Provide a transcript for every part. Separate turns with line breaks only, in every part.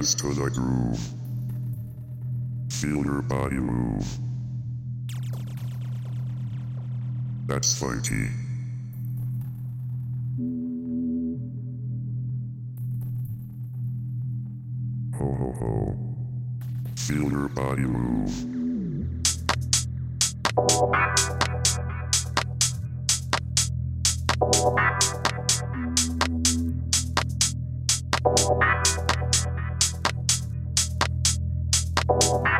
Dance to the groove. Feel your body move. That's funky. Ho ho ho. Feel your body move. Ho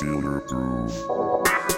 Feel your groove.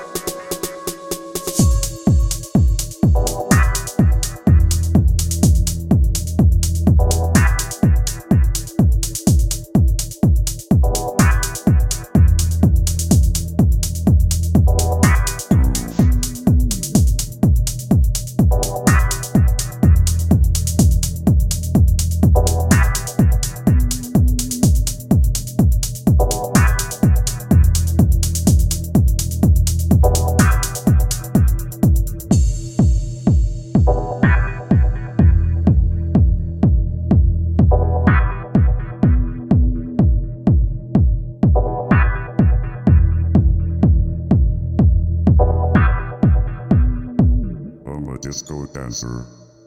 Dancer,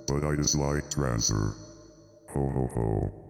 but I dislike trancer. Ho ho ho.